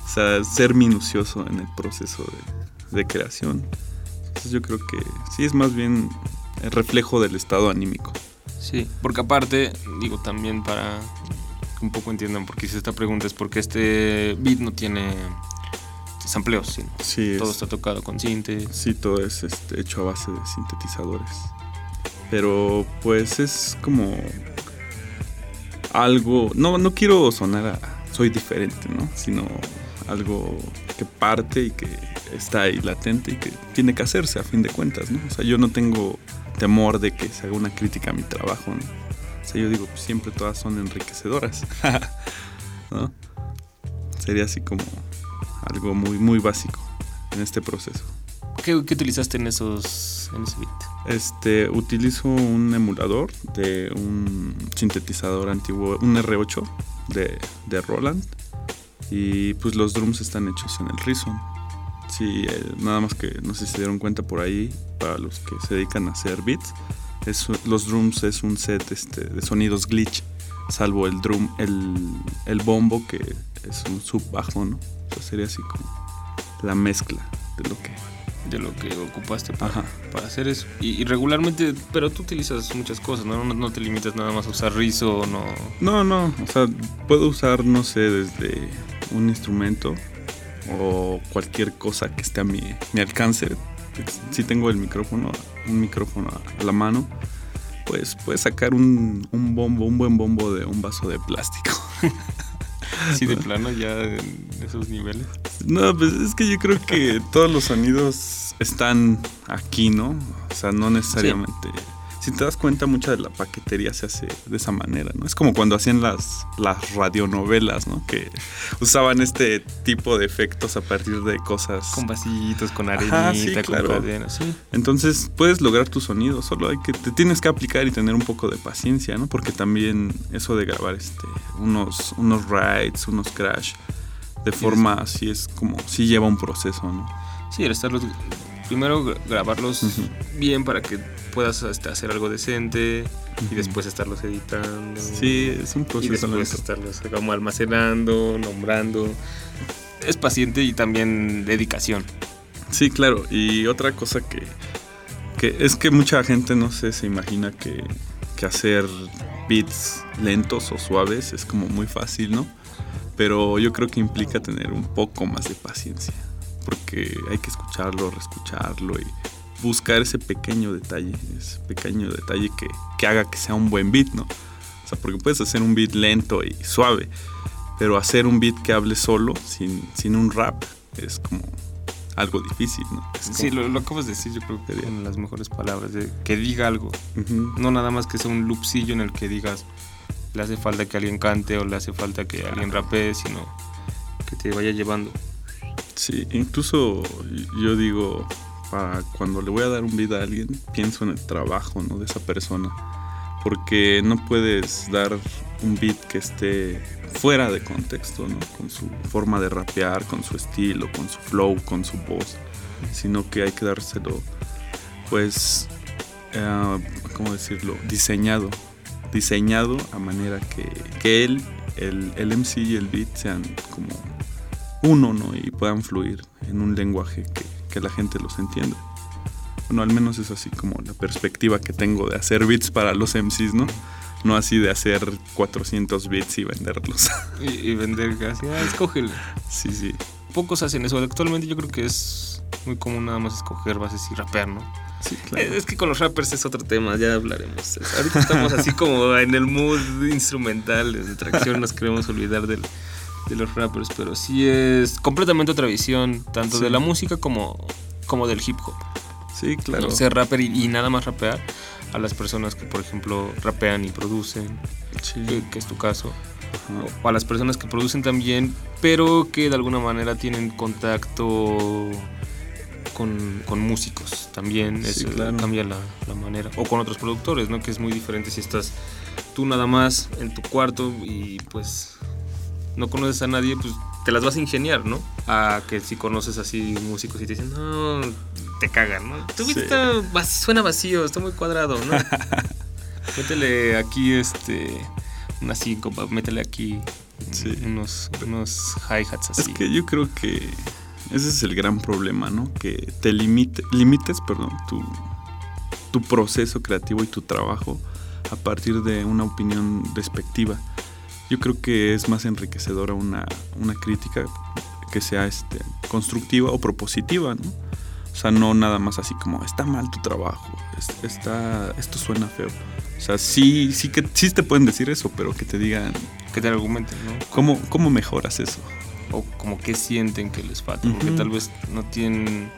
O sea, ser minucioso en el proceso de, de creación. Entonces yo creo que sí es más bien el reflejo del estado anímico. Sí, porque aparte, digo también para que un poco entiendan por qué hice esta pregunta, es porque este beat no tiene sampleos, sino Sí, es- todo está tocado con sinte. Sí, todo es este, hecho a base de sintetizadores. Pero pues es como algo, no, no quiero sonar a soy diferente, ¿no? Sino algo que parte y que está ahí latente y que tiene que hacerse a fin de cuentas, ¿no? O sea, yo no tengo temor de que se haga una crítica a mi trabajo, ¿no? O sea, yo digo, pues, siempre todas son enriquecedoras. [laughs] ¿No? Sería así como algo muy, muy básico en este proceso. ¿Qué, qué utilizaste en esos en ese beat? Este, utilizo un emulador de un sintetizador antiguo, un R8 de, de Roland. Y pues los drums están hechos en el Reason. Sí, eh, nada más que no sé si se dieron cuenta por ahí, para los que se dedican a hacer beats, es, los drums es un set este, de sonidos glitch, salvo el drum, el, el bombo que es un sub bajo, ¿no? Sería así como la mezcla de lo que De lo que ocupaste para, para hacer eso. Y, y regularmente, pero tú utilizas muchas cosas, ¿no? ¿no? no te limitas nada más a usar rizo, no. No, no, o sea, puedo usar, no sé, desde un instrumento o cualquier cosa que esté a mi, mi alcance. Si tengo el micrófono, un micrófono a la mano, pues puedes sacar un, un bombo, un buen bombo de un vaso de plástico. [laughs] [laughs] Así de plano, ya en esos niveles. No, pues es que yo creo que todos los sonidos están aquí, ¿no? O sea, no necesariamente. Si te das cuenta, mucha de la paquetería se hace de esa manera, ¿no? Es como cuando hacían las, las radionovelas, ¿no? Que usaban este tipo de efectos a partir de cosas. Con vasitos, con arenita, Ajá, sí, con claro. cadena, sí. Entonces puedes lograr tu sonido, solo hay que te tienes que aplicar y tener un poco de paciencia, ¿no? Porque también eso de grabar este unos unos rides, unos crash de forma así es como sí lleva un proceso, ¿no? Sí, el estarlos. Primero gra- grabarlos bien para que puedas este, hacer algo decente y después estarlos editando. Sí, es un Y proceso después lento. estarlos como almacenando, nombrando. Es paciente y también dedicación. Sí, claro. Y otra cosa que, que es que mucha gente no sé, se imagina que, que hacer beats lentos o suaves es como muy fácil, ¿no? Pero yo creo que implica tener un poco más de paciencia. Porque hay que escucharlo, reescucharlo y buscar ese pequeño detalle, ese pequeño detalle que, que haga que sea un buen beat, ¿no? O sea, porque puedes hacer un beat lento y suave, pero hacer un beat que hable solo, sin, sin un rap, es como algo difícil, ¿no? Es Sí, como- lo, lo acabas de decir, yo creo que con las mejores palabras, de que diga algo. Ujú. No nada más que sea un loopcillo en el que digas, le hace falta que alguien cante o le hace falta que alguien rapee, sino que te vaya llevando. Sí, incluso yo digo, para cuando le voy a dar un beat a alguien, pienso en el trabajo, ¿no? De esa persona. Porque no puedes dar un beat que esté fuera de contexto, ¿no? Con su forma de rapear, con su estilo, con su flow, con su voz. Sino que hay que dárselo, pues, eh, ¿cómo decirlo? Diseñado. Diseñado a manera que, que él, el, el MC y el beat sean como uno, ¿no? Y puedan fluir en un lenguaje que, que la gente los entienda. Bueno, al menos es así como la perspectiva que tengo de hacer beats para los MCs, ¿no? No así de hacer 400 beats y venderlos. [laughs] Y, y vender casi, ah, escógele. sí, sí. Pocos hacen eso. Actualmente yo creo que es muy común nada más escoger bases y rapear, ¿no? Sí, claro. Es que con los rappers es otro tema, ya hablaremos. Ahorita estamos así como en el mood instrumental de tracción, nos queremos olvidar del- de los rappers, pero sí es completamente otra visión, tanto Sí. de la música como, como del hip hop. Sí, claro. Ser rapper y, y nada más rapear a las personas que, por ejemplo, rapean y producen, Sí. que, que es tu caso, o a las personas que producen también, pero que de alguna manera tienen contacto con, con músicos también. Sí, Eso claro. cambia la, la manera. O con otros productores, ¿no? Que es muy diferente si estás tú nada más en tu cuarto y pues no conoces a nadie, pues te las vas a ingeniar, ¿no? A que si conoces así músicos y te dicen, no, te cagan, ¿no? Tu Sí. suena vacío, está muy cuadrado, ¿no? [laughs] métele aquí este una síncopa, métele aquí Sí. unos, unos hi-hats así. Es que yo creo que ese es el gran problema, ¿no? Que te limite, limites, perdón, tu, tu proceso creativo y tu trabajo a partir de una opinión despectiva. Yo creo que es más enriquecedora una, una crítica que sea este, constructiva o propositiva, ¿no? O sea, no nada más así como, está mal tu trabajo, es- está, esto suena feo. O sea, sí, sí que sí te pueden decir eso, pero que te digan, que te argumenten, ¿no? ¿cómo, cómo mejoras eso? O como que sienten que les falta, porque Ujú. tal vez no tienen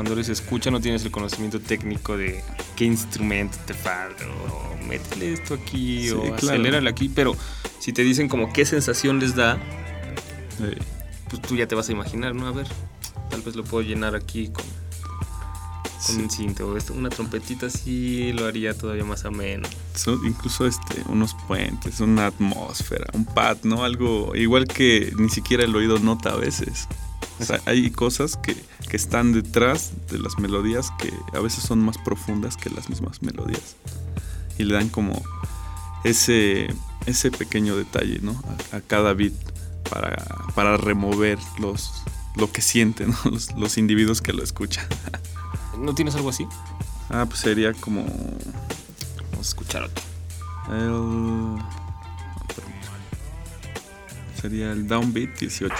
cuando eres escucha no tienes el conocimiento técnico de qué instrumento te falta o métele esto aquí Sí, o claro. acelérale aquí, pero si te dicen como qué sensación les da, Eh, pues tú ya te vas a imaginar, ¿no? A ver, tal vez lo puedo llenar aquí con, con un cinto o esto, una trompetita así lo haría todavía más ameno. son incluso este, unos puentes, una atmósfera, un pad, ¿no? Algo igual que ni siquiera el oído nota a veces. O sea, hay cosas que, que están detrás de las melodías que a veces son más profundas que las mismas melodías. Y le dan como ese, ese pequeño detalle, ¿no? A, a cada beat para, para remover los, lo que sienten ¿no? [laughs] los, los individuos que lo escuchan. [laughs] ¿No tienes algo así? Ah, pues sería como Vamos a escuchar otro. El. Sería el downbeat 18.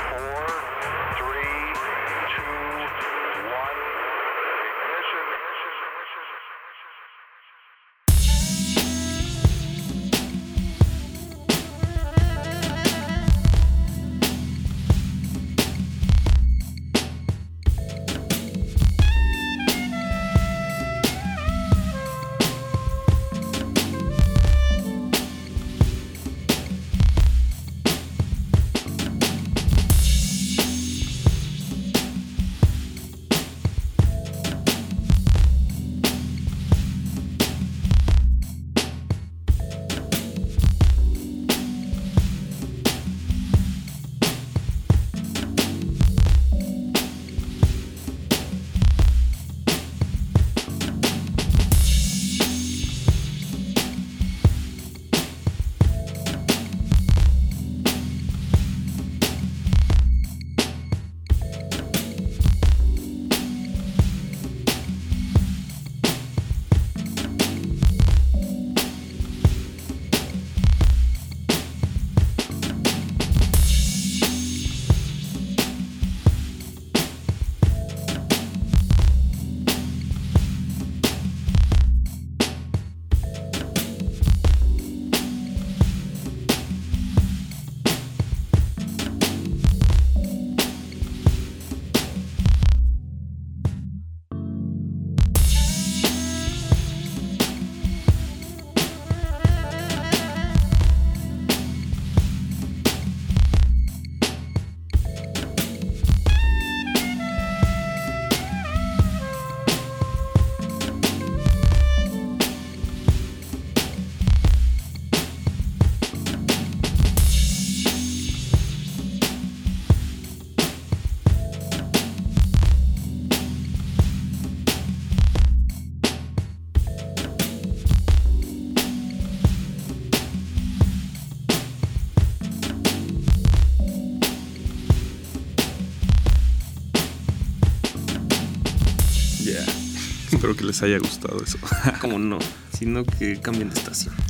Les haya gustado eso. [laughs] Como no, sino que cambien de estación. [laughs]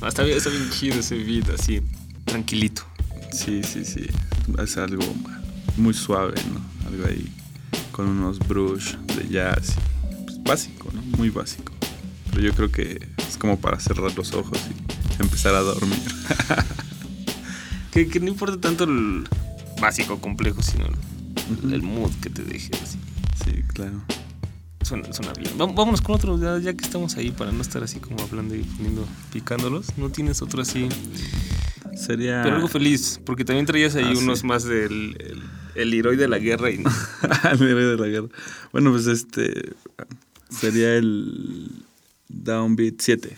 No, está, bien, está bien chido ese beat, así, tranquilito. Sí, sí, sí. Es algo muy suave, ¿no? Algo ahí con unos brush de jazz. Pues, básico, ¿no? Muy básico. Pero yo creo que es como para cerrar los ojos y empezar a dormir. [laughs] Que, que no importa tanto el básico complejo, sino el, el mood que te deje. Así. Sí, claro. Suena, suena bien. Vámonos con otro, ya, ya que estamos ahí, para no estar así como hablando y poniendo, picándolos. ¿No tienes otro así? Sería. Pero algo feliz, porque también traías ahí Ah, sí. unos más del el, el héroe de la guerra y [laughs] el héroe de la guerra. Bueno, pues este. Sería el. Downbeat 7.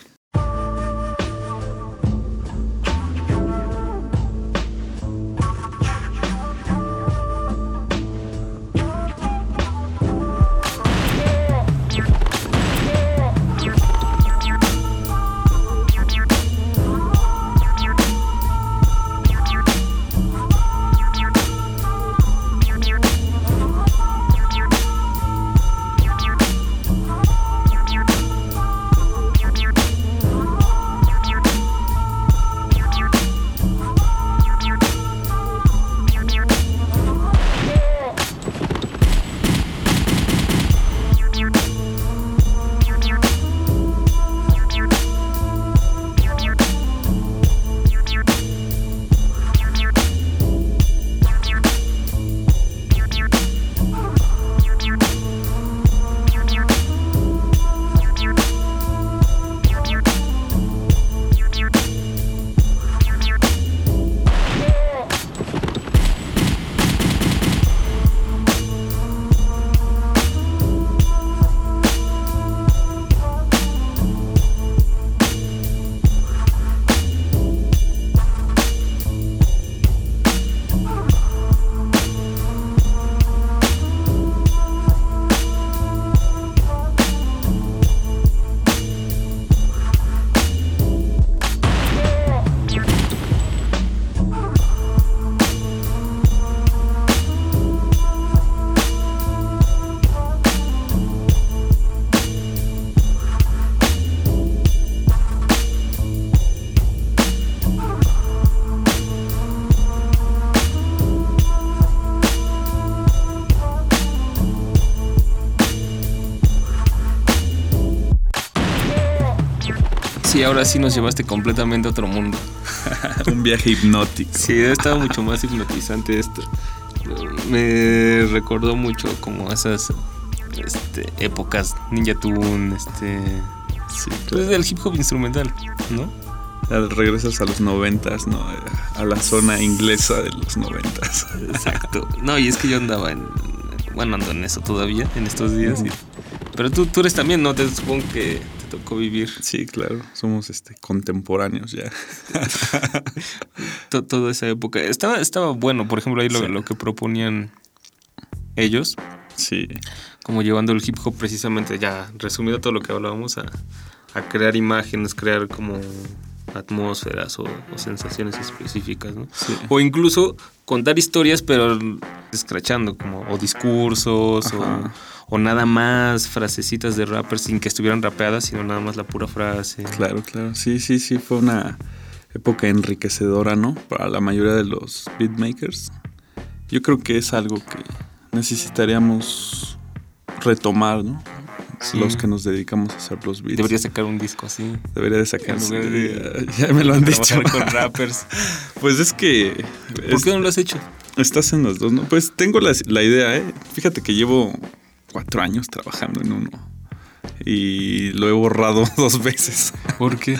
Sí, ahora sí nos llevaste completamente a otro mundo. [laughs] Un viaje hipnótico. Sí, estaba mucho más hipnotizante esto. Me recordó mucho como esas este, épocas Ninja Tune, este... Sí, del hip hop instrumental, ¿no? Regresas a los noventas, ¿no? A la zona inglesa de los noventas. Exacto. No, y es que yo andaba en... Bueno, ando en eso todavía, en estos días. y- pero tú, tú eres también, ¿no? Te supongo que tocó vivir Sí, claro. Somos este contemporáneos ya. to- toda esa época. Estaba, estaba bueno, por ejemplo, ahí lo, Sí. lo que proponían ellos, Sí. como llevando el hip hop precisamente, ya resumido todo lo que hablábamos, a, a crear imágenes, crear como atmósferas o, o sensaciones específicas, ¿no? Sí. O incluso contar historias, pero escrachando, como o discursos o, o nada más frasecitas de rappers sin que estuvieran rapeadas, sino nada más la pura frase. Claro, claro. Sí, sí, sí. Fue una época enriquecedora, ¿no? Para la mayoría de los beatmakers. Yo creo que es algo que necesitaríamos retomar, ¿no? Sí. Los que nos dedicamos a hacer los beats. Debería sacar un disco así. Debería de sacar. Sí, de [laughs] ya, me lo han dicho. Con rappers. [laughs] Pues es que. ¿Por es- qué no lo has hecho? Estás en los dos, ¿no? Pues tengo la, la idea, ¿eh? Fíjate que llevo cuatro años trabajando en uno. Y lo he borrado [laughs] dos veces. ¿Por qué?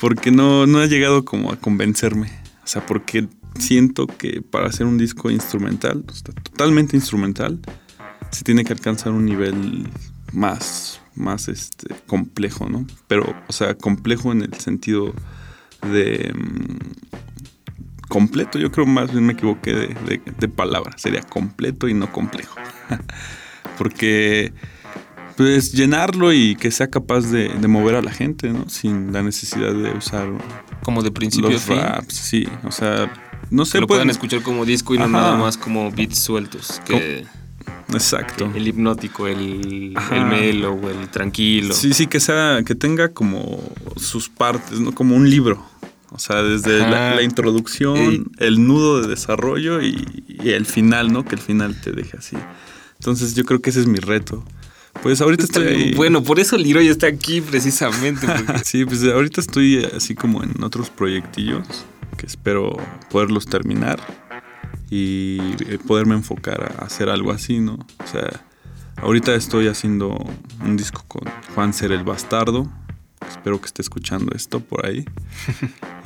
Porque no, no ha llegado como a convencerme. O sea, porque siento que para hacer un disco instrumental, o sea, totalmente instrumental, se tiene que alcanzar un nivel más, más este, complejo, ¿no? Pero, o sea, complejo en el sentido de mm, completo. Yo creo más bien me equivoqué de, de- de palabra. Sería completo y no complejo. [laughs] Porque pues llenarlo y que sea capaz de, de mover a la gente, ¿no? Sin la necesidad de usar Como de principio los raps, sí. O sea, no Que sé, lo pueden puedan escuchar como disco y no Ajá. nada más como beats sueltos. Que Exacto. el hipnótico, el, Ajá. el mellow, el tranquilo. Sí, sí, que sea, que tenga como sus partes, ¿no? Como un libro. O sea, desde la, introducción, Ey. el nudo de desarrollo y, y el final, ¿no? Que el final te deje así. Entonces yo creo que ese es mi reto. Pues ahorita Está estoy ahí- Bueno, por eso Leroy está aquí precisamente. porque- [laughs] Sí, pues ahorita estoy así como en otros proyectillos que espero poderlos terminar y eh, poderme enfocar a hacer algo así, ¿no? O sea, ahorita estoy haciendo un disco con Juan Ser el Bastardo. Espero que esté escuchando esto por ahí. [laughs]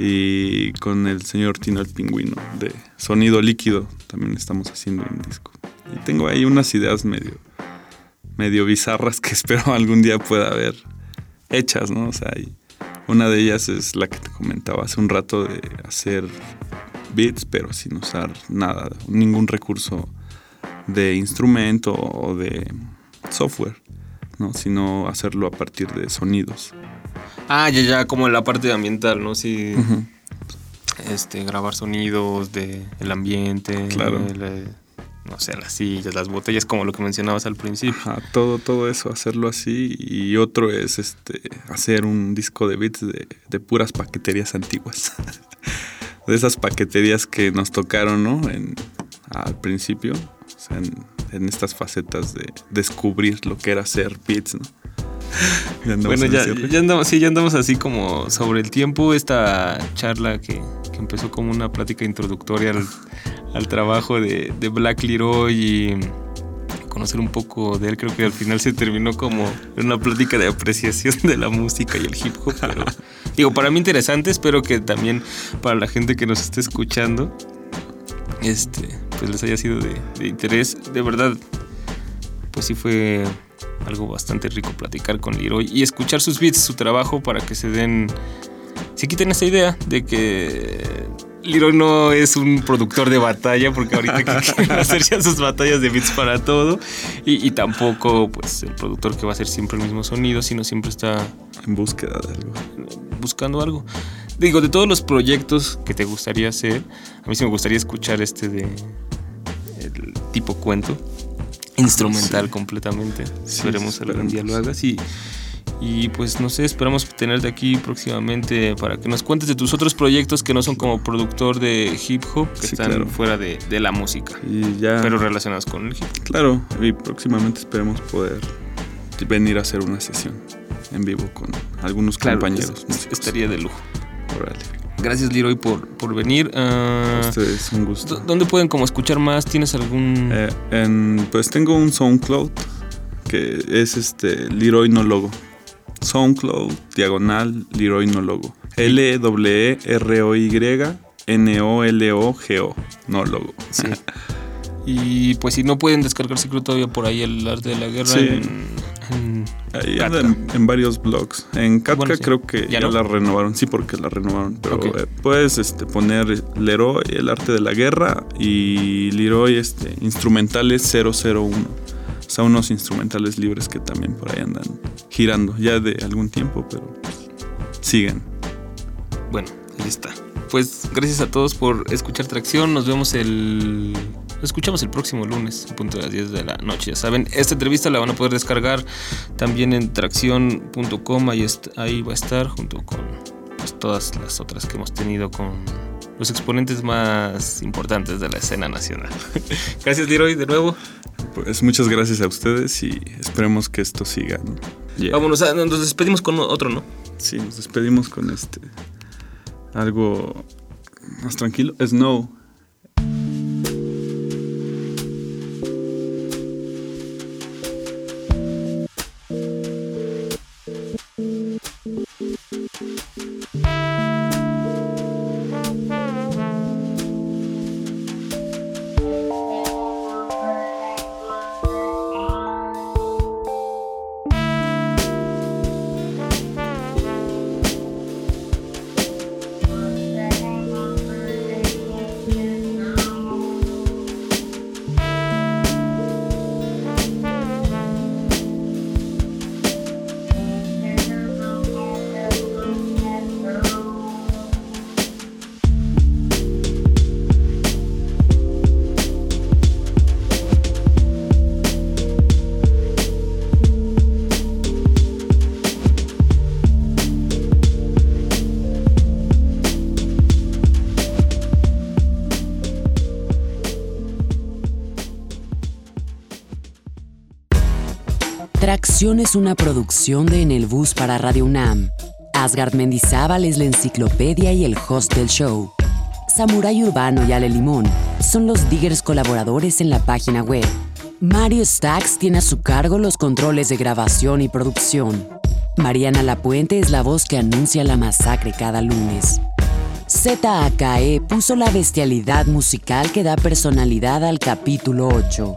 Y con el señor Tino el Pingüino de Sonido Líquido también estamos haciendo un disco. Y tengo ahí unas ideas medio, medio bizarras que [laughs] espero algún día pueda ver hechas, ¿no? O sea, y una de ellas es la que te comentaba hace un rato de hacer beats, pero sin usar nada, ningún recurso de instrumento o de software, ¿no? Sino hacerlo a partir de sonidos. ah, ya, ya, como en la parte ambiental, ¿no? Sí. Este, grabar sonidos de el ambiente. Claro. el, no sé, las sillas, las botellas, como lo que mencionabas al principio. Ajá, todo, todo eso, hacerlo así. Y otro es este hacer un disco de beats de, de puras paqueterías antiguas. [laughs] de esas paqueterías que nos tocaron, ¿no? En, al principio. O sea, en, en estas facetas de descubrir lo que era hacer beats, ¿no? [laughs] Ya andamos Bueno, en ya, ya andamos, sí, ya andamos así como sobre el tiempo. Esta charla que, que empezó como una plática introductoria al, al trabajo de, de Black Leroy y conocer un poco de él. Creo que al final se terminó como una plática de apreciación de la música y el hip hop. Pero [laughs] digo, para mí interesante. Espero que también para la gente que nos esté escuchando, este, pues les haya sido de, de interés. De verdad, pues sí fue algo bastante rico platicar con Leroy y escuchar sus beats, su trabajo para que se den, se quiten esa idea de que Leroy no es un productor de batalla porque ahorita que [laughs] quieren hacer ya sus batallas de beats para todo y, y tampoco pues el productor que va a hacer siempre el mismo sonido, sino siempre está En búsqueda de algo. buscando algo. Digo, de todos los proyectos que te gustaría hacer, a mí sí me gustaría escuchar este de el tipo cuento instrumental completamente. Sí, Esperemos algún día lo hagas y y pues no sé, esperamos tenerte aquí próximamente para que nos cuentes de tus otros proyectos que no son como productor de hip hop, que Sí, están claro. fuera de, de la música, Y ya. pero relacionados con el hip hop. Claro, y próximamente esperemos poder venir a hacer una sesión. en vivo con algunos compañeros. estaría de lujo. Órale. Gracias, Leroy, por, por venir. Uh, Ustedes, un gusto. ¿Dónde pueden como escuchar más? ¿Tienes algún...? Eh, en, pues tengo un SoundCloud que es este Leroy No Logo. SoundCloud, diagonal, Leroy No Logo. L-W-R-O-Y-N-O-L-O-G-O. No Logo. Sí. y pues si no pueden descargar secreto todavía por ahí el arte de la guerra Sí. en, en en, en varios blogs. En Katka Bueno, sí. creo que ¿Ya ya, no? la renovaron. Sí, porque la renovaron. Pero eh, puedes este, poner Leroy, el arte de la guerra, y Leroy este, instrumentales 001. O sea, unos instrumentales libres que también por ahí andan girando. Ya de algún tiempo, pero siguen. Bueno, ahí está. Pues gracias a todos por escuchar Tracción. Nos vemos el. Nos escuchamos el próximo lunes, a punto de las 10 de la noche. Ya saben, esta entrevista la van a poder descargar también en tracción.com. Ahí, ahí va a estar junto con pues, todas las otras que hemos tenido con los exponentes más importantes de la escena nacional. [laughs] gracias, Leroy, de nuevo. Pues muchas gracias a ustedes y esperemos que esto siga. ¿no? Yeah. Vámonos, a- nos despedimos con otro, ¿no? Sí, nos despedimos con este. Algo más tranquilo. Snow. Es una producción de En el Bus para Radio UNAM. Asgard Mendizábal es la enciclopedia y el host del show. Samurai Urbano y Ale Limón son los diggers colaboradores en la página web. Mario Stacks tiene a su cargo los controles de grabación y producción. Mariana Lapuente es la voz que anuncia la masacre cada lunes. ZAKE puso la bestialidad musical que da personalidad al capítulo 8.